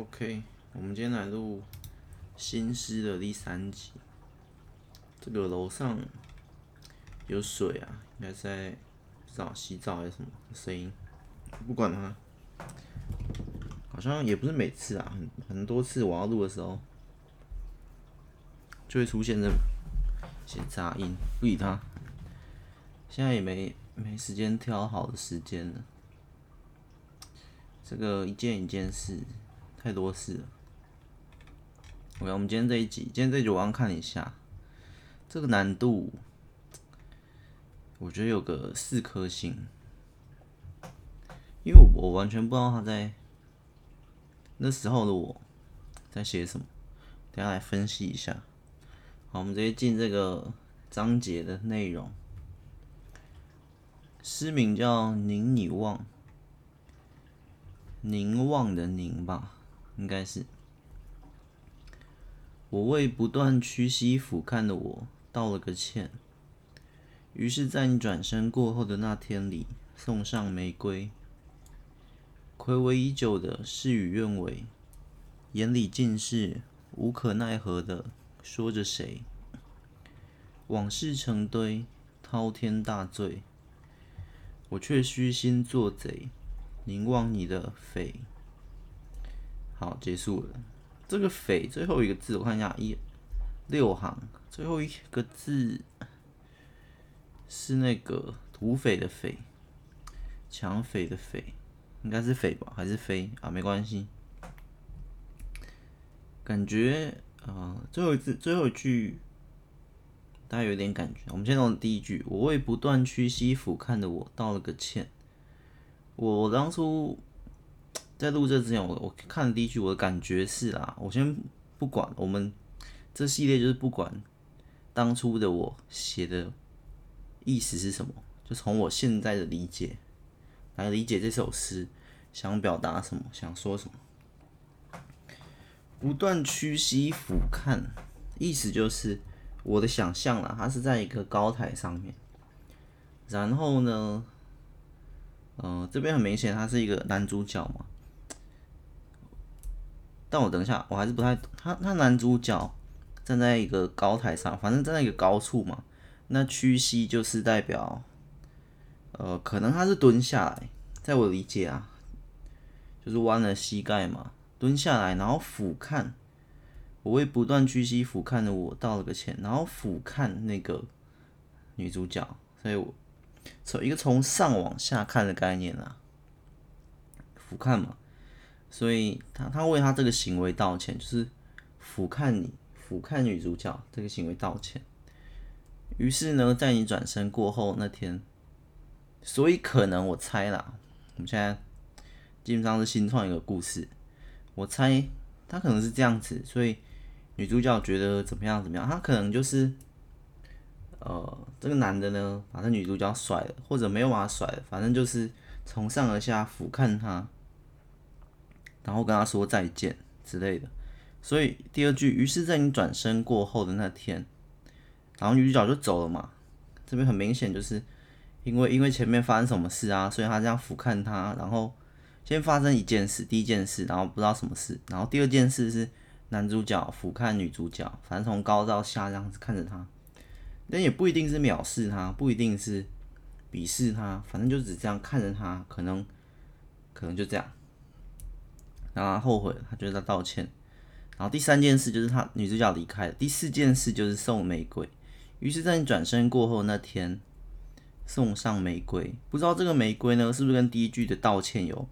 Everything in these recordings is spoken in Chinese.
OK，我们今天来录新诗的第三集。这个楼上有水啊，应该在不知道洗澡还是什么声音，不管它。好像也不是每次啊，很很多次我要录的时候，就会出现这些杂音，不理它。现在也没没时间挑好的时间了。这个一件一件事，太多事了。OK，我们今天这一集，今天这一集我刚看一下，这个难度，我觉得有个四颗星，因为我完全不知道他在那时候的我在写什么，等下来分析一下。好，我们直接进这个章节的内容。诗名叫《凝你望》。凝望的凝吧，应该是。我为不断屈膝俯瞰的我道了个歉，于是，在你转身过后的那天里，送上玫瑰。睽违已久的事与愿违，眼里尽是无可奈何的说着谁。往事成堆，滔天大罪，我却虚心做贼。凝望你的匪，好，结束了。这个匪最后一个字，我看一下，一六行最后一个字是那个土匪的匪，抢匪的匪，应该是匪吧，还是非啊？没关系。感觉啊、最后一字，最后一句，大家有点感觉。我们先从第一句：我为不断屈膝俯瞰的我道了个歉。我当初在录这之前，我我看了第一句，我的感觉是啊，我先不管，我们这系列就是不管当初的我写的意思是什么，就从我现在的理解来理解这首诗想表达什么，想说什么。不断屈膝俯瞰，意思就是我的想象啦，它是在一个高台上面，然后呢，嗯、这边很明显，他是一个男主角嘛。但我等一下，我还是不太懂。他他男主角站在一个高台上，反正站在一个高处嘛。那屈膝就是代表，呃，可能他是蹲下来，在我理解啊，就是弯了膝盖嘛，蹲下来，然后俯瞰。我为不断屈膝俯瞰的我道了个歉，然后俯瞰那个女主角，所以我。从一个从上往下看的概念啊，俯瞰嘛，所以他他为他这个行为道歉，就是俯瞰你，俯瞰女主角这个行为道歉。于是呢，在你转身过后那天，所以可能我猜啦，我们现在基本上是新创一个故事，我猜他可能是这样子，所以女主角觉得怎么样怎么样，他可能就是。呃，这个男的呢，把那女主角甩了，或者没有把她甩了，反正就是从上而下俯瞰她，然后跟他说再见之类的。所以第二句，于是在你转身过后的那天，然后女主角就走了嘛。这边很明显就是因为因为前面发生什么事啊，所以他这样俯瞰她，然后先发生一件事，第一件事，然后不知道什么事，然后第二件事是男主角俯瞰女主角，反正从高到下这样子看着她。但也不一定是藐视他，不一定是鄙视他，反正就只这样看着他，可能可能就这样。然后他后悔了，他觉得他道歉。然后第三件事就是他女主角离开了。第四件事就是送玫瑰。于是，在你转身过后那天，送上玫瑰。不知道这个玫瑰呢，是不是跟第一句的道歉有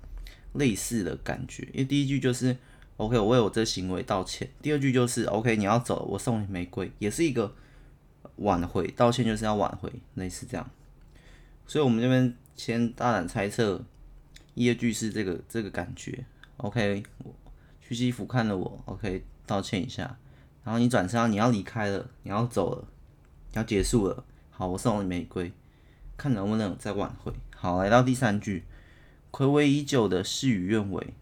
类似的感觉？因为第一句就是 “OK”，我为我这行为道歉。第二句就是 “OK”，你要走，我送你玫瑰，也是一个。挽回道歉就是要挽回，类似这样，所以我们这边先大胆猜测，一、二句是这个这个感觉。OK，我屈膝俯瞰了我，OK，道歉一下，然后你转身，你要离开了，你要走了，要结束了，好，我送你玫瑰，看能不能再挽回。好，来到第三句，睽违已久的事与愿违，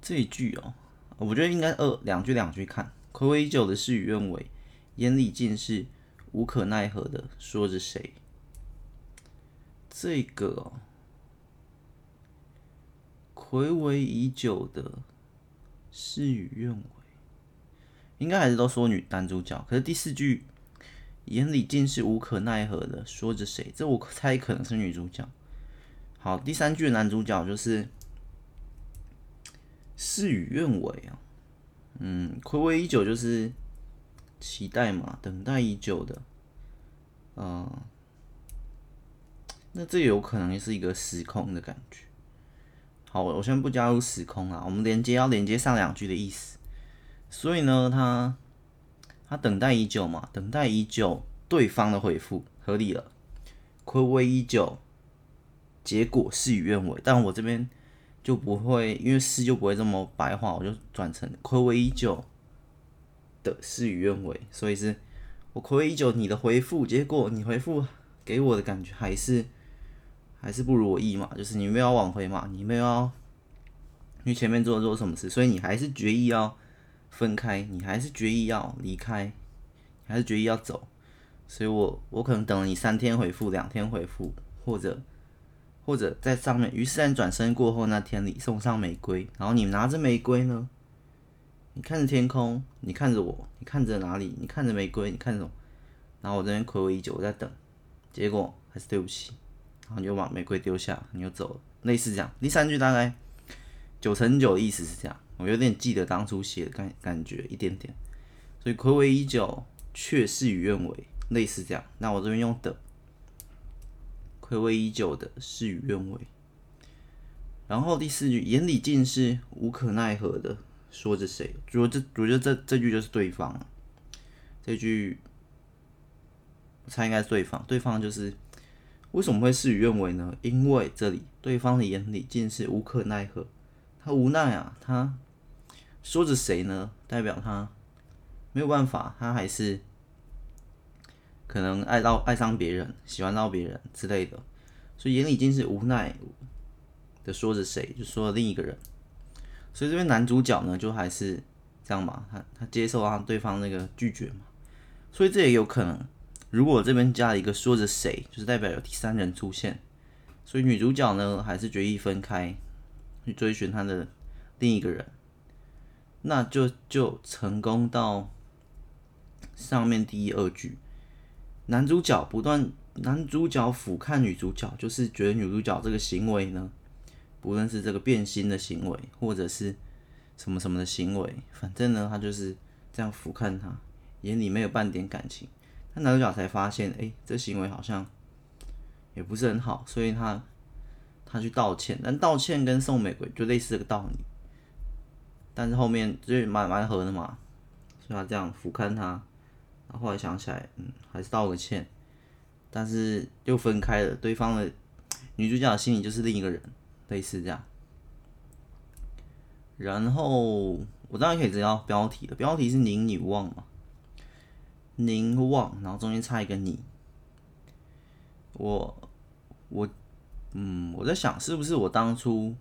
这一句哦，我觉得应该二两句两句看，睽违已久的事与愿违。眼里尽是无可奈何的说着谁？这个睽违已久的事与愿违，应该还是都说女男主角。可是第四句眼里尽是无可奈何的说着谁？这我猜可能是女主角。好，第三句男主角就是事与愿违啊。嗯，睽违已久就是期待嘛，等待已久的。嗯，那这有可能是一个时空的感觉。好，我先不加入时空啊，我们连接要连接上两句的意思。所以呢，他他等待已久嘛，等待已久，对方的回复合理了。睽违已久，结果事与愿违。但我这边就不会，因为事就不会这么白话，我就转成睽违已久的事与愿违。所以是我睽违已久，你的回复结果，你回复给我的感觉还是。还是不如我意嘛，就是你没有要挽回嘛，你没有要，你前面做了做什么事，所以你还是决意要分开，你还是决意要离开，你还是决意要走，所以我我可能等了你三天回复，两天回复，或者或者在上面，于是在转身过后那天里送上玫瑰，然后你拿着玫瑰呢，你看着天空，你看着我，你看着哪里？你看着玫瑰，你看着我，然后我这边睽违已久，我在等，结果还是对不起。然后你就把玫瑰丢下，你就走了，类似这样。第三句大概九成九的意思是这样，我有点记得当初写的感感觉一点点。所以睽违已久，却事与愿违，类似这样。那我这边用的睽违已久的事与愿违。然后第四句眼里尽是无可奈何的说着谁？我这我觉得这这句就是对方。这句我猜应该是对方，对方就是。为什么会事与愿违呢？因为这里对方的眼里尽是无可奈何，他无奈啊，他说着谁呢？代表他没有办法，他还是可能爱到爱上别人，喜欢到别人之类的，所以眼里尽是无奈的说着谁，就说了另一个人。所以这边男主角呢，就还是这样嘛，他他接受他对方那个拒绝嘛，所以这也有可能。如果这边加了一个说着谁，就是代表有第三人出现，所以女主角呢还是决意分开，去追寻她的另一个人，那就就成功到上面第一二句，男主角不断，男主角俯瞰女主角，就是觉得女主角这个行为呢，不论是这个变心的行为，或者是什么什么的行为，反正呢他就是这样俯瞰她，眼里没有半点感情。那男主角才发现，哎、这行为好像也不是很好，所以他他去道歉，但道歉跟送玫瑰就类似这个道理，但是后面就蛮蛮合的嘛，所以他这样俯瞰他，然后后来想起来，嗯，还是道个歉，但是又分开了，对方的女主角的心里就是另一个人，类似这样。然后我当然可以知道标题了，标题是宁女忘嘛。凝望，然后中间插一个你。我我嗯，我在想是不是我当初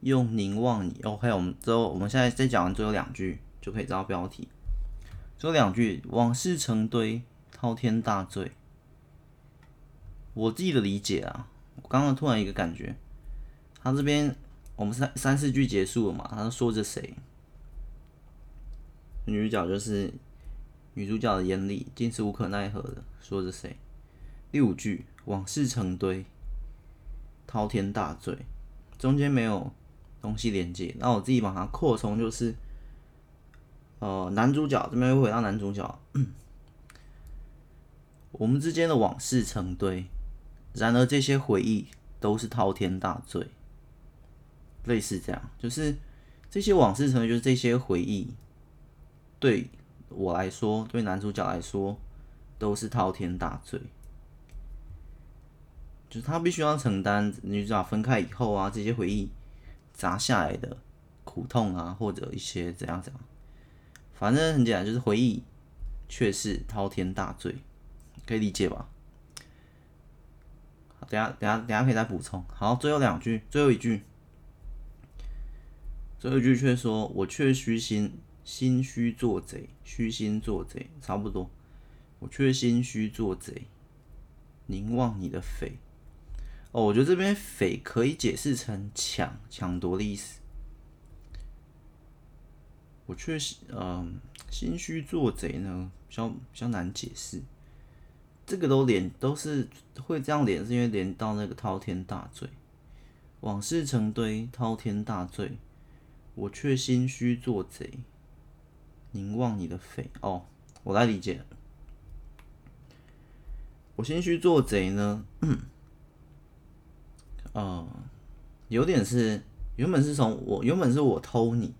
用凝望你？OK，我们之后我们现在再讲完最后两句就可以知道标题。最后两句往事成堆，滔天大罪。我自己的理解啊，我刚刚突然一个感觉，他这边我们三三四句结束了嘛？他说着谁？女主角就是。女主角的眼里尽是无可奈何的，说着谁？第五句往事成堆，滔天大罪，中间没有东西连接，那我自己把它扩充就是，呃，男主角这边又回到男主角，我们之间的往事成堆，然而这些回忆都是滔天大罪，类似这样，就是这些往事成堆，就是这些回忆，对。我来说，对男主角来说，都是滔天大罪，就是他必须要承担女主角分开以后啊，这些回忆砸下来的苦痛啊，或者一些怎样怎样，反正很简单，就是回忆却是滔天大罪，可以理解吧？等下等下等下可以再补充。好，最后两句，最后一句，最后一句却说：“我却虚心。”心虚做贼，虚心做贼，差不多。我却心虚做贼，凝望你的匪。哦，我觉得这边“匪”可以解释成抢、抢夺的意思。我确实，嗯、心虚做贼呢，比较比较难解释。这个都连都是会这样连，是因为连到那个滔天大罪，往事成堆，滔天大罪，我却心虚做贼，凝望你的匪。哦，我来理解。我心虚做贼呢，嗯、有点是原本是从我原本是我偷你。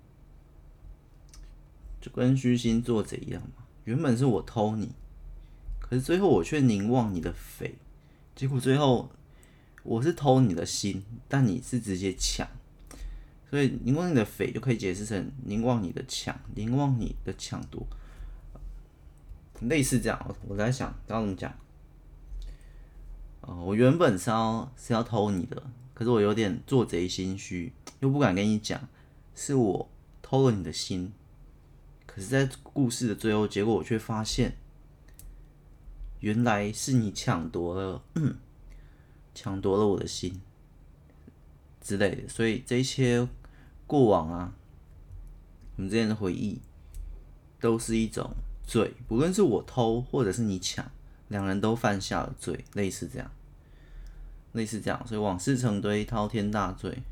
就跟虚心做贼一样嘛，原本是我偷你，可是最后我却凝望你的匪，结果最后我是偷你的心，但你是直接抢，所以凝望你的匪就可以解释成凝望你的抢，凝望你的抢夺，类似这样。我在想要怎么讲？我原本是要是要偷你的，可是我有点做贼心虚，又不敢跟你讲，是我偷了你的心。可是，在故事的最后，结果我却发现，原来是你抢夺了，抢夺了我的心之类的。所以，这些过往啊，我们之间的回忆，都是一种罪。不论是我偷，或者是你抢，两人都犯下了罪，类似这样，类似这样。所以，往事成堆，滔天大罪。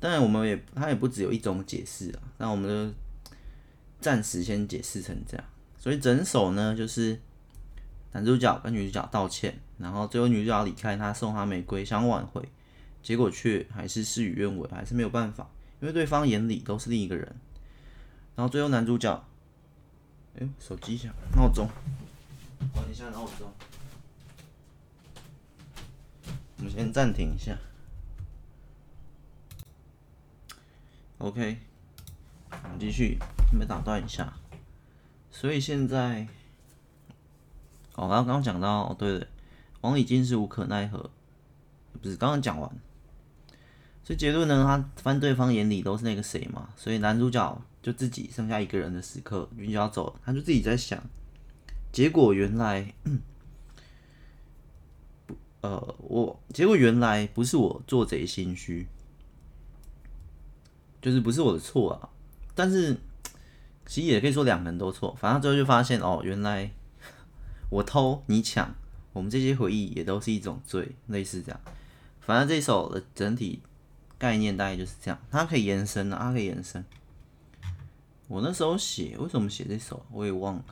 当然，我们也他也不只有一种解释啊。那我们就。暂时先解释成这样，所以整首呢，就是男主角跟女主角道歉，然后最后女主角离开他，送他玫瑰想挽回，结果却还是事与愿违，还是没有办法，因为对方眼里都是另一个人。然后最后男主角，哎、欸，手机响，闹钟，关一下闹钟，我们先暂停一下，OK。我们继续，没打断一下。所以现在，哦，刚刚讲到，对对，王礼敬是无可奈何，不是刚刚讲完。所以结论呢，他翻对方眼里都是那个谁嘛，所以男主角就自己剩下一个人的时刻，女主角走了，他就自己在想，结果原来，呃，我结果原来不是我做贼心虚，就是不是我的错啊。但是，其实也可以说两个人都错。反正最后就发现哦，原来我偷你抢，我们这些回忆也都是一种罪，类似这样。反正这首的整体概念大概就是这样，它可以延伸的啊，它可以延伸。我那时候写，为什么写这首我也忘了。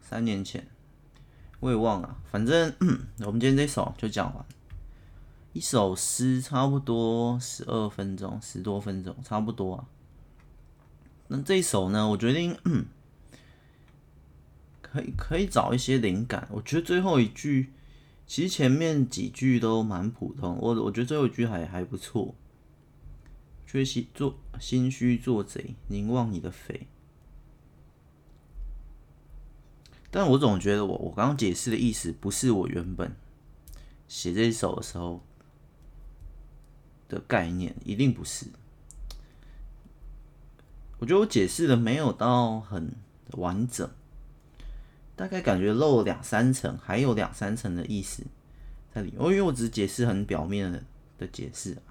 三年前我也忘了。反正 我们今天这首就讲完。一首诗差不多十二分钟，十多分钟，差不多啊。那这一首呢，我决定 可以可以找一些灵感。我觉得最后一句，其实前面几句都蛮普通，我我觉得最后一句还还不错。缺心做心虚做贼，凝望你的肥。但我总觉得我我刚刚解释的意思，不是我原本写这一首的时候。的概念一定不是，我觉得我解释的没有到很完整，大概感觉漏了两三层，还有两三层的意思在里面。哦，因为我只解释很表面的的解释啊，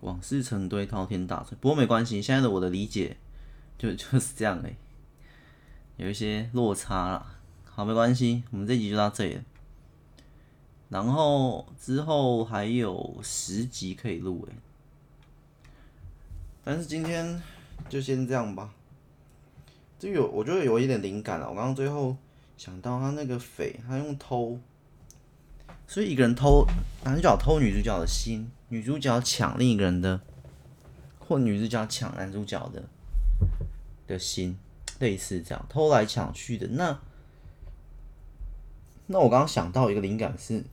往事成堆，滔天大罪。不过没关系，现在的我的理解就 就是这样诶，有一些落差了。好，没关系，我们这集就到这里。然后之后还有十集可以录诶，但是今天就先这样吧。这有我觉得有一点灵感了。我刚刚最后想到他那个匪，他用偷，所以一个人偷男主角偷女主角的心，女主角抢另一个人的，或女主角抢男主角的的心，类似这样偷来抢去的。那那我刚刚想到一个灵感是。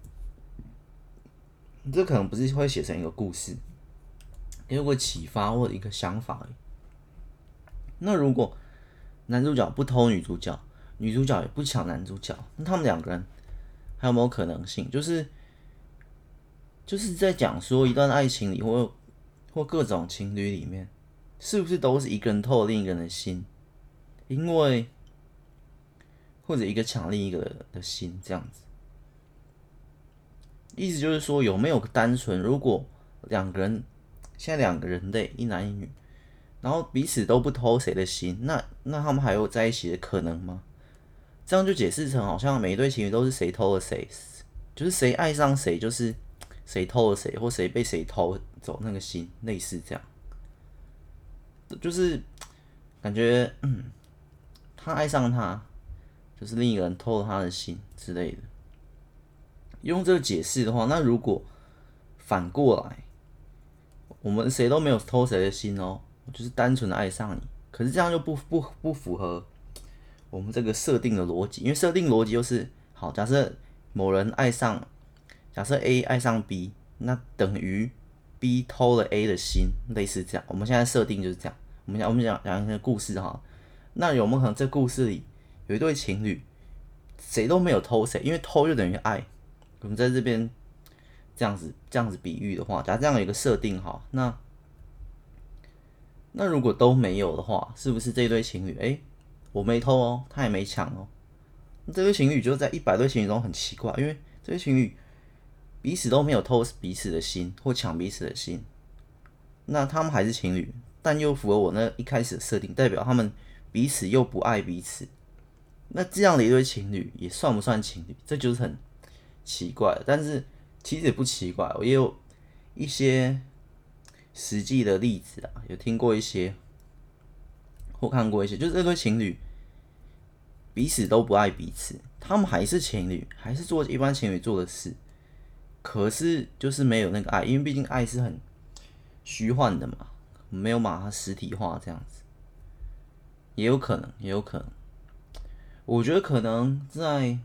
这可能不是会写成一个故事，有个启发或者一个想法。那如果男主角不偷女主角，女主角也不抢男主角，那他们两个人还有没有可能性？就是就是在讲说一段爱情里，或或各种情侣里面，是不是都是一个人偷另一个人的心？因为或者一个抢另一个的心这样子。意思就是说，有没有单纯，如果两个人现在两个人类，一男一女，然后彼此都不偷谁的心，那那他们还有在一起的可能吗？这样就解释成好像每一对情侣都是谁偷了谁，就是谁爱上谁就是谁偷了谁，或谁被谁偷走那个心，类似这样，就是感觉嗯，他爱上他，就是另一个人偷了他的心之类的。用这个解释的话，那如果反过来，我们谁都没有偷谁的心哦，就是单纯的爱上你，可是这样就不不不符合我们这个设定的逻辑，因为设定逻辑就是，好，假设某人爱上，假设 A 爱上 B，那等于 B 偷了 A 的心，类似这样。我们现在设定就是这样。我们讲我们讲讲一个故事哈，那有没有可能这故事里有一对情侣，谁都没有偷谁，因为偷就等于爱。我们在这边这样子这样子比喻的话，假如这样有一个设定哈，那那如果都没有的话，是不是这对情侣？哎、我没偷哦，他也没抢哦，这对情侣就在一百对情侣中很奇怪，因为这对情侣彼此都没有偷彼此的心或抢彼此的心，那他们还是情侣，但又符合我那一开始的设定，代表他们彼此又不爱彼此，那这样的一对情侣也算不算情侣？这就是很。奇怪，但是其实也不奇怪。我也有一些实际的例子啊，有听过一些或看过一些，就是这对情侣彼此都不爱彼此，他们还是情侣，还是做一般情侣做的事，可是就是没有那个爱，因为毕竟爱是很虚幻的嘛，没有把它实体化这样子，也有可能，也有可能，我觉得可能在。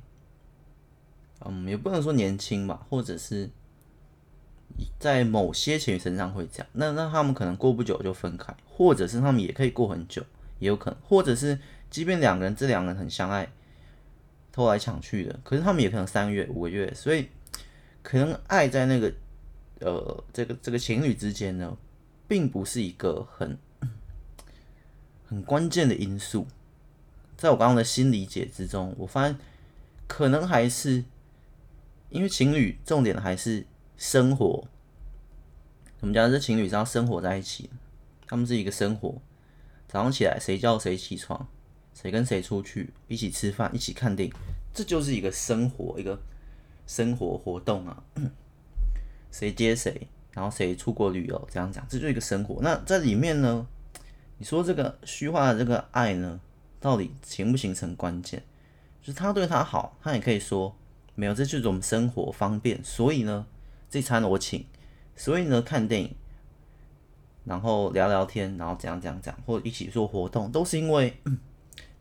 嗯，也不能说年轻吧，或者是在某些情侣身上会这样。那那他们可能过不久就分开，或者是他们也可以过很久，也有可能。或者是即便两个人这两个人很相爱，偷来抢去的，可是他们也可能三个月、五个月。所以可能爱在那个呃这个这个情侣之间呢，并不是一个很 很关键的因素。在我刚刚的新理解之中，我发现可能还是。因为情侣重点还是生活，我们讲这情侣是要生活在一起，他们是一个生活。早上起来谁叫谁起床，谁跟谁出去一起吃饭，一起看电影，这就是一个生活，一个生活活动啊。谁接谁，然后谁出国旅游，这样讲，这就是一个生活。那在里面呢，你说这个虚化的这个爱呢，到底形不形成关键？就是他对他好，他也可以说。没有，这就是我们生活方便，所以呢，这餐我请，所以呢，看电影，然后聊聊天，然后怎样怎样怎样，或一起做活动，都是因为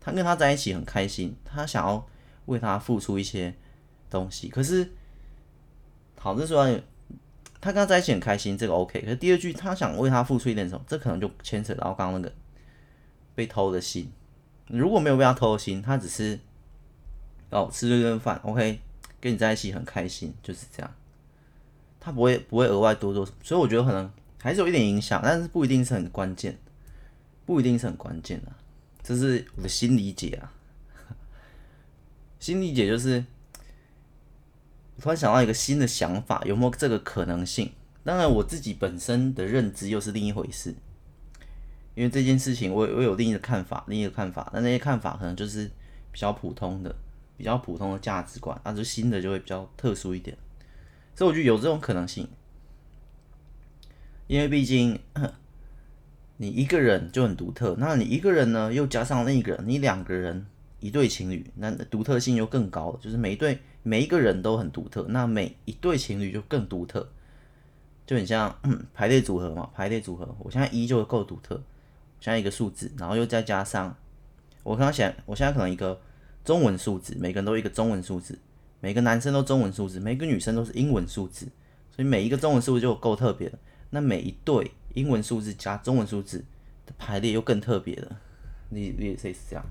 他跟他在一起很开心，他想要为他付出一些东西。可是，好，这说他跟他在一起很开心，这个 OK。可是第二句，他想为他付出一点什么，这可能就牵扯到刚刚那个被偷的心。如果没有被他偷的心，他只是哦吃这顿饭，OK。跟你在一起很开心，就是这样。他不会不会额外多做，所以我觉得可能还是有一点影响，但是不一定是很关键，不一定是很关键的。这是我的新理解啊。新理解就是，我突然想到一个新的想法，有没有这个可能性？当然，我自己本身的认知又是另一回事。因为这件事情我，我有另一个看法，另一个看法，那那些看法可能就是比较普通的。比较普通的价值观，那就新的就会比较特殊一点，所以我觉得有这种可能性，因为毕竟你一个人就很独特，那你一个人呢又加上另一个人，你两个人一对情侣，那独特性又更高了，就是每一对每一个人都很独特，那每一对情侣就更独特，就很像排列组合嘛，排列组合，我现在一就够独特，像一个数字，然后又再加上我刚刚想，我现在可能一个。中文数字，每个人都一个中文数字，每个男生都中文数字，每个女生都是英文数字，所以每一个中文数字就够特别了。那每一对英文数字加中文数字的排列又更特别了。你你也是这样，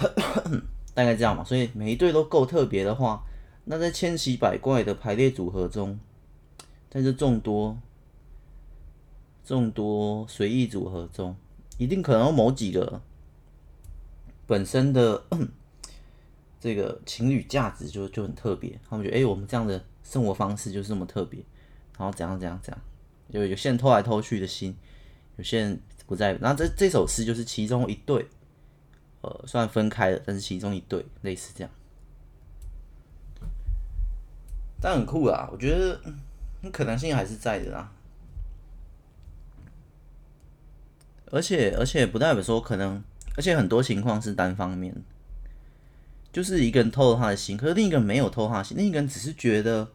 大概这样嘛。所以每一对都够特别的话，那在千奇百怪的排列组合中，在这众多众多随意组合中，一定可能有某几个。本身的这个情侣价值就就很特别，他们觉得哎、我们这样的生活方式就是这么特别，然后怎样怎样怎样，就有些人偷来偷去的心，有些人不在。然后这这首诗就是其中一对，呃，虽然分开了，但是其中一对类似这样，但很酷啊，我觉得可能性还是在的啦。而且而且不代表说可能，而且很多情况是单方面的，就是一个人偷了他的心，可是另一个人没有偷他的心，另一个人只是觉得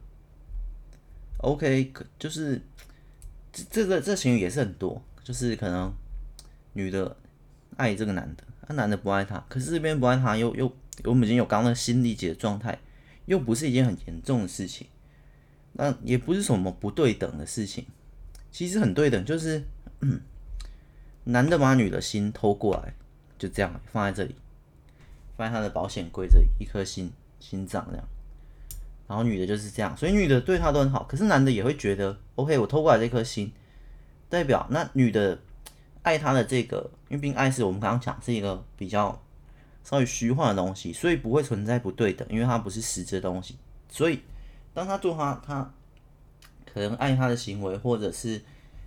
，OK，可就是这这个这情侣也是很多，就是可能女的爱这个男的，那男的不爱她，可是这边不爱她又又我们已经有刚刚的心理解的状态，又不是一件很严重的事情，那也不是什么不对等的事情，其实很对等，就是。男的把女的心偷过来，就这样放在这里，放在他的保险柜这里，一颗心心脏这样。然后女的就是这样，所以女的对他都很好。可是男的也会觉得，OK，我偷过来这颗心，代表那女的爱他的这个，因为毕竟爱是我们刚刚讲是一个比较稍微虚幻的东西，所以不会存在不对等，因为它不是实质的东西。所以当他做他他可能爱他的行为，或者是。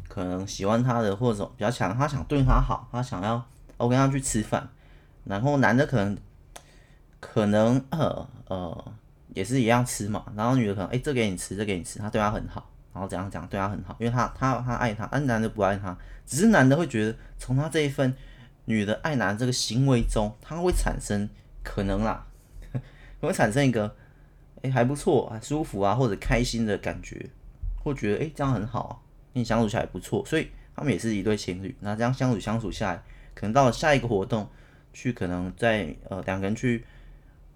可能喜欢他的或者比较强，他想对他好，他想要我跟他去吃饭，然后男的可能可能呃呃也是一样吃嘛，然后女的可能哎、这给你吃，这给你吃，他对他很好，然后怎样怎样对他很好，因为他他他爱他，而男的不爱他，只是男的会觉得从他这一份女的爱男这个行为中，他会产生可能啦，会产生一个哎、还不错啊舒服啊或者开心的感觉，或觉得哎、这样很好啊。你相处起来不错，所以他们也是一对情侣。那这样相处相处下来，可能到了下一个活动，去可能在呃两个人去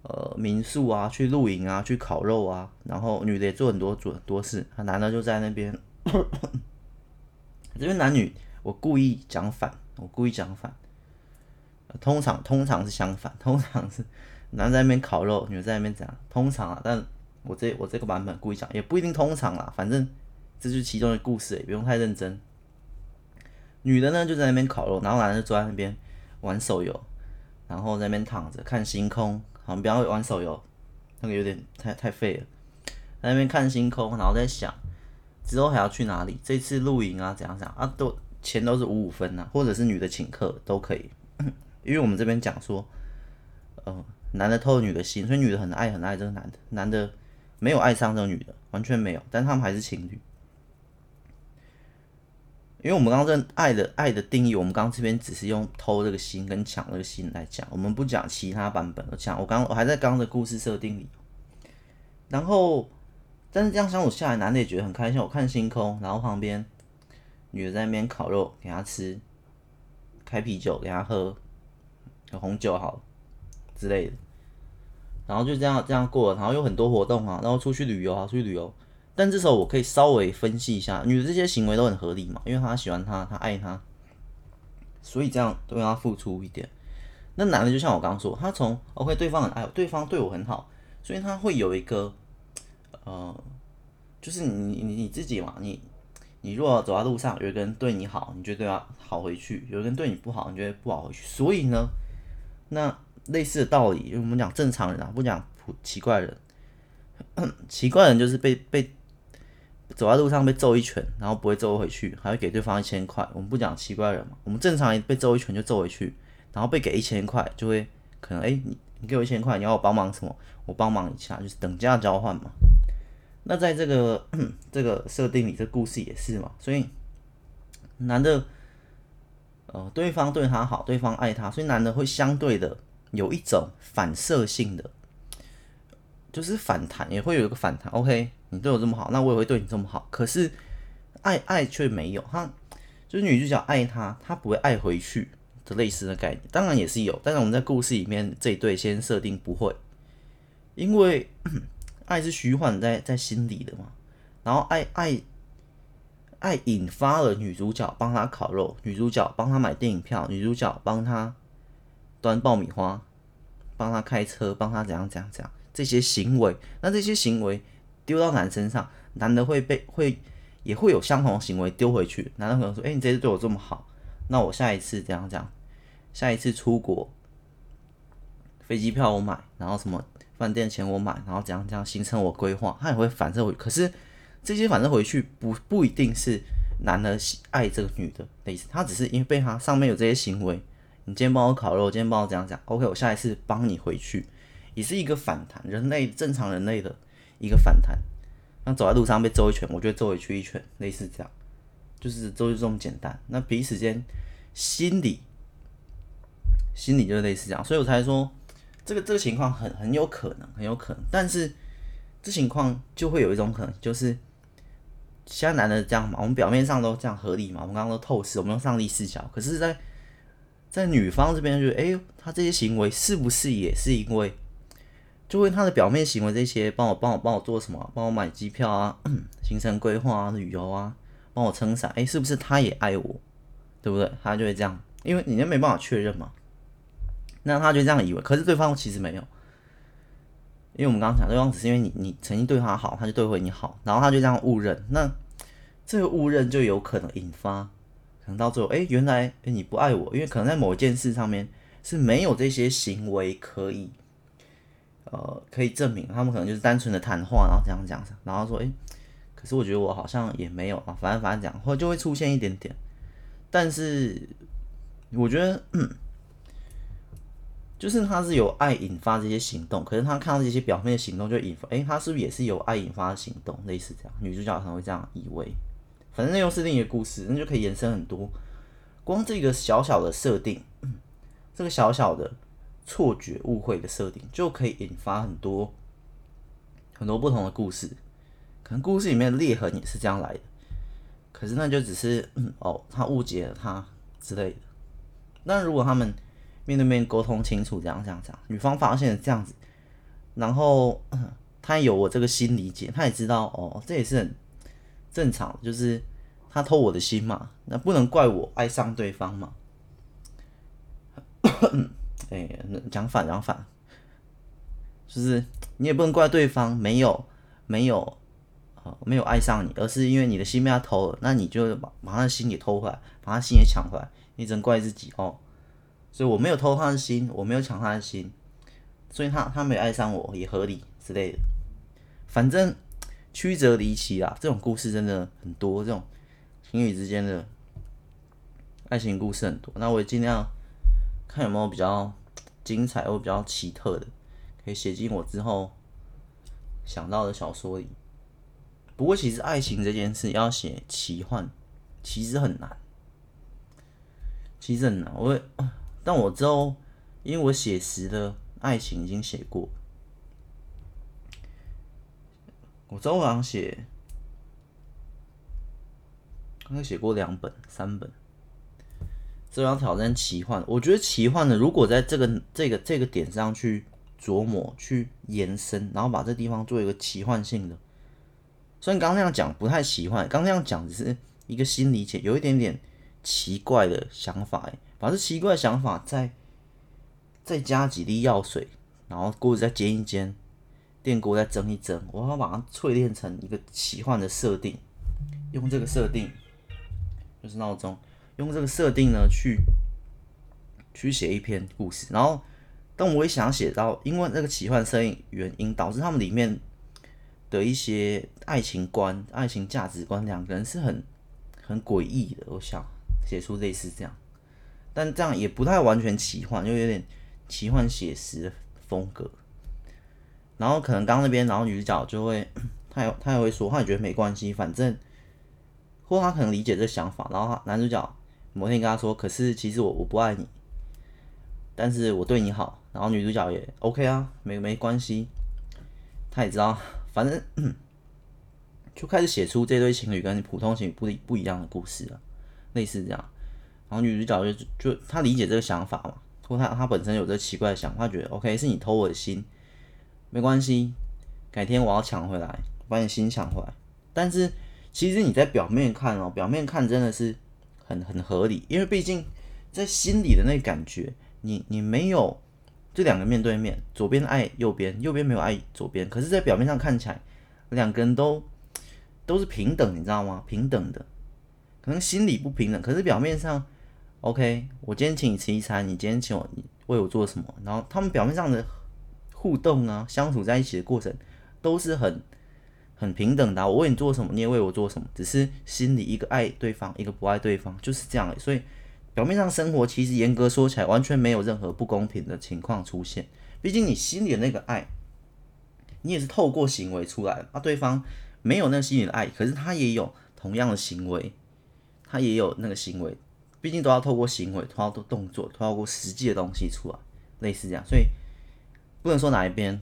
呃民宿啊，去露营啊，去烤肉啊，然后女的也做很多做很多事，男的就在那边。这边男女我故意讲反，我故意讲反。通常通常是相反，通常是男在那边烤肉，女在那边讲。通常啊，但我这我这个版本故意讲，也不一定通常啦，反正。这就是其中的故事，也不用太认真。女的呢就在那边烤肉，然后男的就坐在那边玩手游，然后在那边躺着看星空。好，不要玩手游，那个有点太太废了。在那边看星空，然后在想之后还要去哪里？这次露营啊，怎样怎样啊？都钱都是五五分啊，或者是女的请客都可以。因为我们这边讲说，呃，男的偷女的心，所以女的很爱很爱这个男的，男的没有爱上这个女的，完全没有，但他们还是情侣。因为我们刚刚这爱的爱的定义，我们刚刚这边只是用偷这个心跟抢这个心来讲，我们不讲其他版本的讲。我刚我还在刚刚的故事设定里，然后但是这样相处下来，男的也觉得很开心。我看星空，然后旁边女的在那边烤肉给他吃，开啤酒给他喝，有红酒好之类的，然后就这样这样过了，然后有很多活动啊，然后出去旅游啊，出去旅游。但这时候我可以稍微分析一下，女的这些行为都很合理嘛，因为她喜欢他，她爱他，所以这样都要付出一点。那男的就像我刚刚说，他从 OK 对方很爱我，对方对我很好，所以他会有一个呃，就是你你你自己嘛，你你如果走在路上，有一个人对你好，你就对他好回去；有个人对你不好，你觉得不好回去。所以呢，那类似的道理，我们讲正常人啊，不讲普奇怪人，奇怪人就是被被。走在路上被揍一拳，然后不会揍回去，还会给对方一千块。我们不讲奇怪人嘛，我们正常被揍一拳就揍回去，然后被给一千块就会可能哎、你你给我一千块，你要我帮忙什么？我帮忙一下，就是等价交换嘛。那在这个这个设定里，这故事也是嘛。所以男的呃，对方对他好，对方爱他，所以男的会相对的有一种反射性的，就是反弹，也会有一个反弹。OK。你对我这么好，那我也会对你这么好。可是爱爱却没有，他就是女主角爱他，他不会爱回去的类似的概念，当然也是有。但是我们在故事里面这一对先设定不会，因为 爱是虚幻在在心里的嘛。然后爱爱爱引发了女主角帮他烤肉，女主角帮他买电影票，女主角帮他端爆米花，帮他开车，帮他怎样怎样怎样这些行为，那这些行为。丢到男身上，男的会被会也会有相同行为丢回去。男的可能说：“哎、你这次对我这么好，那我下一次这样这样，下一次出国飞机票我买，然后什么饭店钱我买，然后怎样怎样行程我规划，他也会反射回。可是这些反射回去不不一定是男的爱这个女的的意思，他只是因为被他上面有这些行为，你今天帮我烤肉，今天帮我怎样讲，OK，我下一次帮你回去，也是一个反弹，人类正常人类的一个反弹。那走在路上被揍一拳，我就揍回去一拳，类似这样，就是就是这么简单。那彼此间心理。心理就是类似这样，所以我才说这个这个情况很很有可能，很有可能。但是这情况就会有一种可能，就是现在男的这样嘛，我们表面上都这样合理嘛，我们刚刚都透视，我们用上帝视角。可是在，在女方这边就觉得，哎，他这些行为是不是也是因为，就为他的表面行为这些，帮我帮我帮我做什么，帮我买机票啊，行程规划啊，旅游啊，帮我撑伞，哎，是不是他也爱我，对不对？他就会这样，因为你就没办法确认嘛。那他就这样以为，可是对方其实没有，因为我们刚刚讲，对方只是因为你你曾经对他好，他就对回你好，然后他就这样误认，那这个误认就有可能引发，可能到最后，哎，原来你不爱我，因为可能在某一件事上面是没有这些行为可以，呃，可以证明，他们可能就是单纯的谈话，然后这样讲，然后说，哎，可是我觉得我好像也没有啊，反正反正讲，或就会出现一点点，但是我觉得。嗯 就是他是有爱引发这些行动，可是他看到这些表面的行动就引发，诶，他是不是也是有爱引发的行动？类似这样，女主角可能会这样以为。反正那又是另一个故事，那就可以延伸很多。光这个小小的设定，这个小小的错觉、误会的设定，就可以引发很多很多不同的故事。可能故事里面的裂痕也是这样来的，可是那就只是，哦，他误解了他之类的。那如果他们面对面沟通清楚，这样这样这样，女方发现了这样子，然后 他有我这个心理解，他也知道哦，这也是很正常，就是他偷我的心嘛，那不能怪我爱上对方嘛。哎，讲反讲反，就是你也不能怪对方没有没有啊没有爱上你，而是因为你的心被他偷了，那你就把把他的心给偷回来，把他心也抢回来，你只能怪自己哦。所以我没有偷他的心，我没有抢他的心，所以他他没有爱上我也合理之类的。反正曲折离奇啦，这种故事真的很多，这种情侣之间的爱情故事很多。那我也尽量看有没有比较精彩或比较奇特的，可以写进我之后想到的小说里。不过其实爱情这件事要写奇幻，其实很难，其实很难。我会。但我之后，因为我写实的爱情已经写过，我之后好像写，刚才写过两本、三本，这要挑战奇幻。我觉得奇幻的，如果在这个、这个、这个点上去琢磨、去延伸，然后把这地方做一个奇幻性的，虽然刚那样讲不太奇幻，刚那样讲只是一个新理解，有一点点奇怪的想法，哎。把这奇怪的想法再再加几滴药水，然后锅子再煎一煎，电锅再蒸一蒸，我要把它淬炼成一个奇幻的设定。用这个设定就是闹钟，用这个设定呢去去写一篇故事。然后，但我也想写到，因为那个奇幻设定原因，导致他们里面的一些爱情观、爱情价值观，两个人是很很诡异的。我想写出类似这样。但这样也不太完全奇幻，就有点奇幻写实风格。然后可能刚那边，然后女主角就会，她也她也会说，她也觉得没关系，反正，或她可能理解这想法。然后男主角某天跟她说，可是其实我我不爱你，但是我对你好。然后女主角也 OK 啊，没没关系。她也知道，反正 就开始写出这对情侣跟普通情侣不不一样的故事了，类似这样。然后女主角就就她理解这个想法嘛，或她她本身有这个奇怪的想法，觉得 OK 是你偷我的心，没关系，改天我要抢回来，把你心抢回来。但是其实你在表面看哦，表面看真的是很很合理，因为毕竟在心里的那感觉，你你没有这两个面对面，左边爱右边，右边没有爱左边，可是，在表面上看起来两个人都都是平等，你知道吗？平等的，可能心里不平等，可是表面上。OK，我今天请你吃一餐，你今天请我，你为我做什么？然后他们表面上的互动啊，相处在一起的过程都是很很平等的。我为你做什么，你也为我做什么，只是心里一个爱对方，一个不爱对方，就是这样欸。所以表面上生活其实严格说起来，完全没有任何不公平的情况出现。毕竟你心里的那个爱，你也是透过行为出来的啊。对方没有那个心里的爱，可是他也有同样的行为，他也有那个行为。毕竟都要透过行为，透过动作，透过实际的东西出来，类似这样，所以不能说哪一边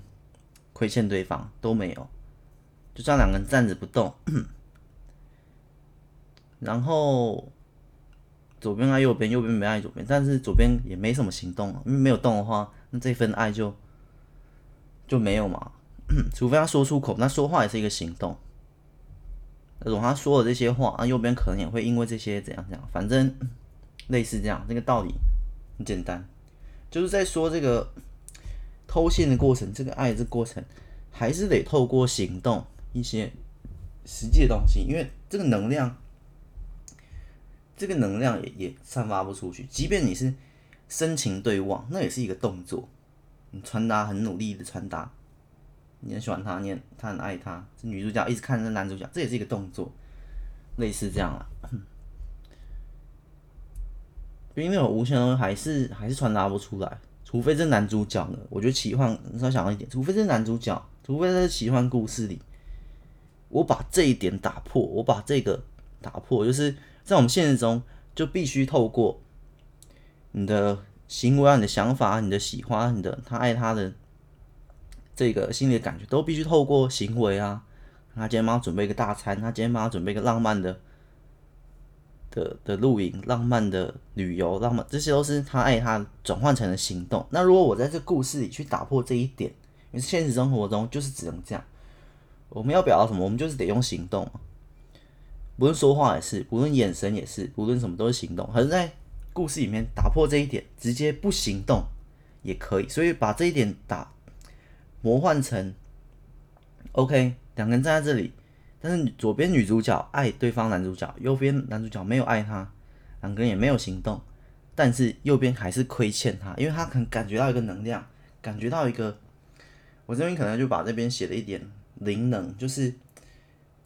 亏欠对方都没有，就这样两个人站着不动，然后左边爱右边，右边没爱左边，但是左边也没什么行动，因为没有动的话，那这份爱就就没有嘛，除非他说出口，那说话也是一个行动，那种他说的这些话，那右边可能也会因为这些怎样怎样，反正。类似这样，这个道理很简单，就是在说这个偷信的过程，这个爱这过程，还是得透过行动一些实际的东西，因为这个能量，这个能量也也散发不出去。即便你是深情对望，那也是一个动作，你传达很努力的传达，你很喜欢他，你很他很爱他，这女主角一直看着男主角，这也是一个动作，类似这样啊。因为那种无形的还是还是传达不出来，除非这男主角呢，我觉得奇幻稍微想要一点，除非这男主角，除非在奇幻故事里，我把这一点打破，我把这个打破，就是在我们现实中就必须透过你的行为啊、你的想法、你的喜欢、你的他爱他的这个心里的感觉，都必须透过行为啊。他今天帮他准备一个大餐，他今天帮他准备一个浪漫的。的的露营，浪漫的旅游，浪漫，这些都是他爱他转换成了行动。那如果我在这故事里去打破这一点，因为现实生活中就是只能这样。我们要表达什么，我们就是得用行动。不论说话也是，不论眼神也是，不论什么都是行动。可是，在故事里面打破这一点，直接不行动也可以。所以把这一点打魔幻成 OK，两个人站在这里。但是左边女主角爱对方男主角，右边男主角没有爱他，两个人也没有行动，但是右边还是亏欠他，因为他可能感觉到一个能量，感觉到一个，我这边可能就把这边写了一点灵能，就是，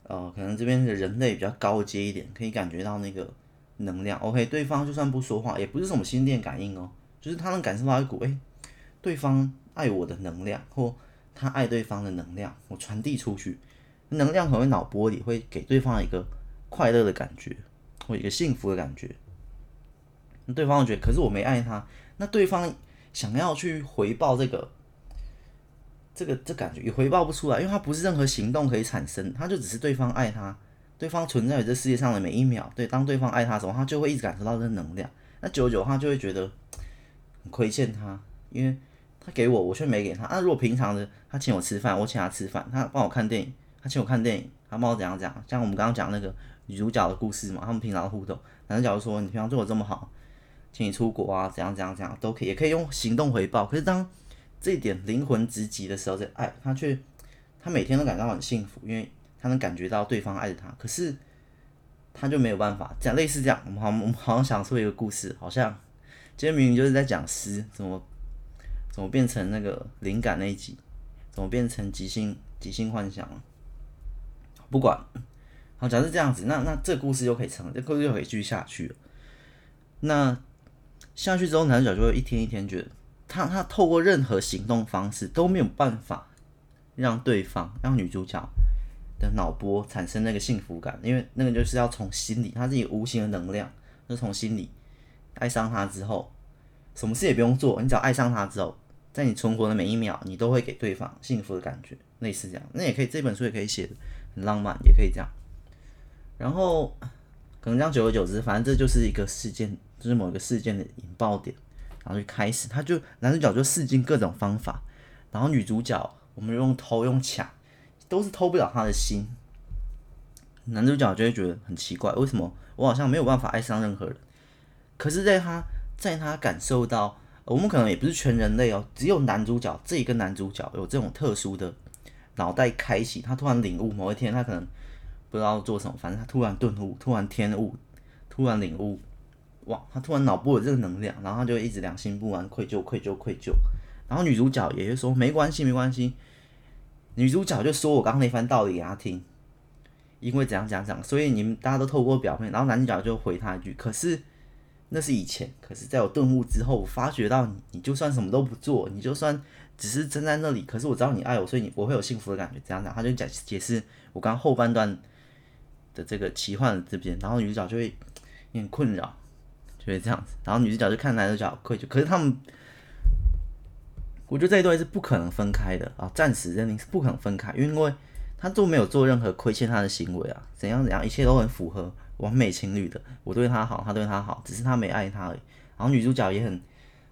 呃，可能这边的人类比较高阶一点，可以感觉到那个能量。OK，对方就算不说话，也不是什么心电感应哦，就是他能感受到一股，哎，对方爱我的能量，或他爱对方的能量，我传递出去。能量可能脑波里会给对方一个快乐的感觉，或一个幸福的感觉。对方觉得，可是我没爱他，那对方想要去回报这个，这个这感觉也回报不出来，因为他不是任何行动可以产生，他就只是对方爱他，对方存在于这世界上的每一秒。对，当对方爱他的时候，他就会一直感受到这能量。那久久他就会觉得很亏欠他，因为他给我，我却没给他。那如果平常的他请我吃饭，我请他吃饭，他帮我看电影。他请我看电影，他帮我怎样讲？像我们刚刚讲那个女主角的故事嘛，他们平常的互动。男主角说：“你平常对我这么好，请你出国啊，怎样怎样怎样都可以，也可以用行动回报。”可是当这一点灵魂直击的时候，在爱他却他每天都感到很幸福，因为他能感觉到对方爱着他。可是他就没有办法讲类似这样。我们好，我们好像想说一个故事，好像今天明明就是在讲诗，怎么怎么变成那个灵感那一集，怎么变成即兴即兴幻想了？不管，好，假设这样子，那那这故事就可以成，这故事就可以继续下去了。那下去之后，男主角就会一天一天觉得，他他透过任何行动方式都没有办法让对方让女主角的脑波产生那个幸福感，因为那个就是要从心里，他自己无形的能量，就从心里爱上他之后，什么事也不用做，你只要爱上他之后，在你存活的每一秒，你都会给对方幸福的感觉，类似这样。那也可以，这本书也可以写的。很浪漫也可以这样，然后可能这样久而久之，反正这就是一个事件，就是某一个事件的引爆点，然后就开始，他就男主角就试尽各种方法，然后女主角我们用偷用抢，都是偷不了他的心，男主角就会觉得很奇怪，为什么我好像没有办法爱上任何人？可是在他在他感受到，我们可能也不是全人类哦，只有男主角这一个男主角有这种特殊的。脑袋开启，他突然领悟，某一天他可能不知道做什么，反正他突然顿悟，突然天悟，突然领悟，哇！他突然脑部有这个能量，然后他就一直良心不安，愧疚、愧疚、愧疚，然后女主角也会说没关系，没关系。女主角就说我刚刚那番道理给她听，因为怎样怎样怎样，所以你们大家都透过表面，然后男主角就回他一句，可是那是以前，可是在我顿悟之后，我发觉到你，你就算什么都不做，你就算只是站在那里，可是我知道你爱我，所以你我会有幸福的感觉。这样讲，他就讲解释我刚刚后半段的这个奇幻的这边，然后女主角就会有点困扰，就是这样子，然后女主角就看男主角愧疚，可是他们。我觉得这一对是不可能分开的啊，暂时认定是不可能分开，因为他都没有做任何亏欠他的行为啊，怎样怎样，一切都很符合完美情侣的。我对他好，他对他好，只是他没爱他而已。然后女主角也很，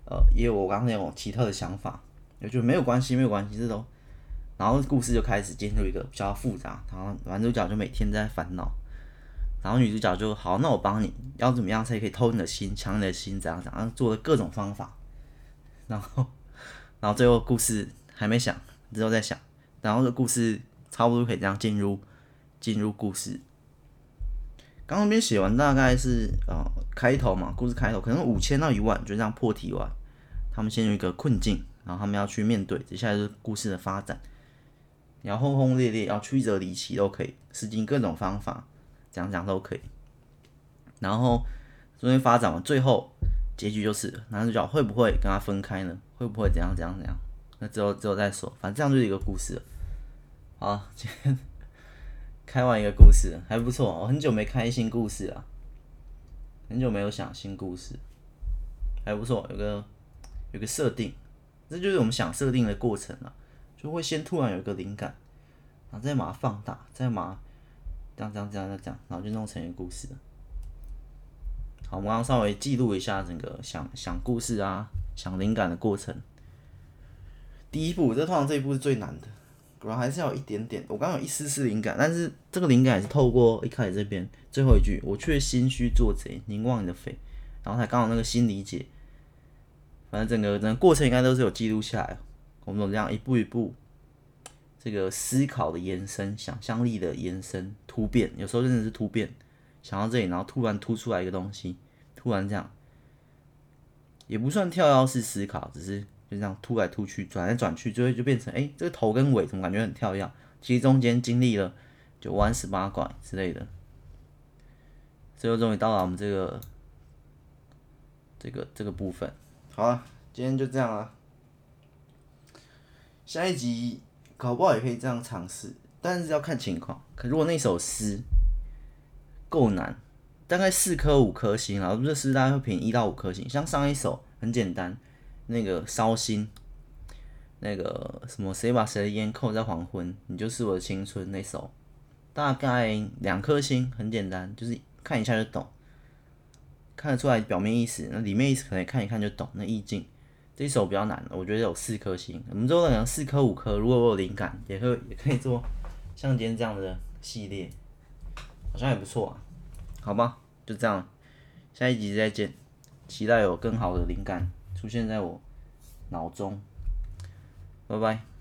呃，也有我刚才那种奇特的想法，我觉得没有关系，没有关系，这都。然后故事就开始进入一个比较复杂，然后男主角就每天在烦恼，然后女主角就好，那我帮你，要怎么样才可以偷你的心，抢你的心，怎样怎样，做了各种方法，然后。然后最后故事还没想，之后再想。然后这故事差不多可以这样进入进入故事。刚刚边写完大概是呃开头嘛，故事开头可能五千到一万就这样破题完。他们陷入一个困境，然后他们要去面对。接下来是故事的发展，你要轰轰烈烈，要曲折离奇都可以，使尽各种方法讲讲都可以。然后中间发展完，最后结局就是男主角会不会跟他分开呢？会不会怎样怎样怎样？那之后之后再说，反正这样就是一个故事。好，今天开完一个故事还不错。我很久没开新故事了，很久没有想新故事，还不错。有个有个设定，这就是我们想设定的过程了，就会先突然有一个灵感，然后再把它放大，再把它这样这样这样这样，然后就弄成一个故事了。好，我们刚刚稍微记录一下整个想想故事啊。想灵感的过程，第一步，这通常这一步是最难的，果然还是要有一点点。我刚刚有一丝丝灵感，但是这个灵感也是透过一开始这边最后一句，我却心虚做贼，凝望你的肺，然后才刚好那个心理解。反正整个整个过程应该都是有记录下来，我们这样一步一步，这个思考的延伸，想象力的延伸，突变，有时候真的是突变，想到这里，然后突然突出来一个东西，突然这样。也不算跳跃式思考，只是就这样突来突去，转来转去，最后就变成哎、欸，这个头跟尾怎么感觉很跳跃？其实中间经历了九弯十八拐之类的，最后终于到了我们这个这个这个部分。好了，今天就这样了。下一集搞不好也可以这样尝试，但是要看情况。可如果那首诗够难。大概四颗五颗星，然后这诗大概会评一到五颗星。像上一首很简单，那个烧心，那个什么谁把谁的烟扣在黄昏，你就是我的青春那首，大概两颗星，很简单，就是看一下就懂，看得出来表面意思，那里面意思可能看一看就懂那意境。这一首比较难，我觉得有四颗星，我们做了可能四颗五颗，如果我有灵感，也可以也可以做像今天这样的系列，好像也不错啊。好吧，就这样，下一集再见，期待有更好的灵感出现在我脑中，拜拜。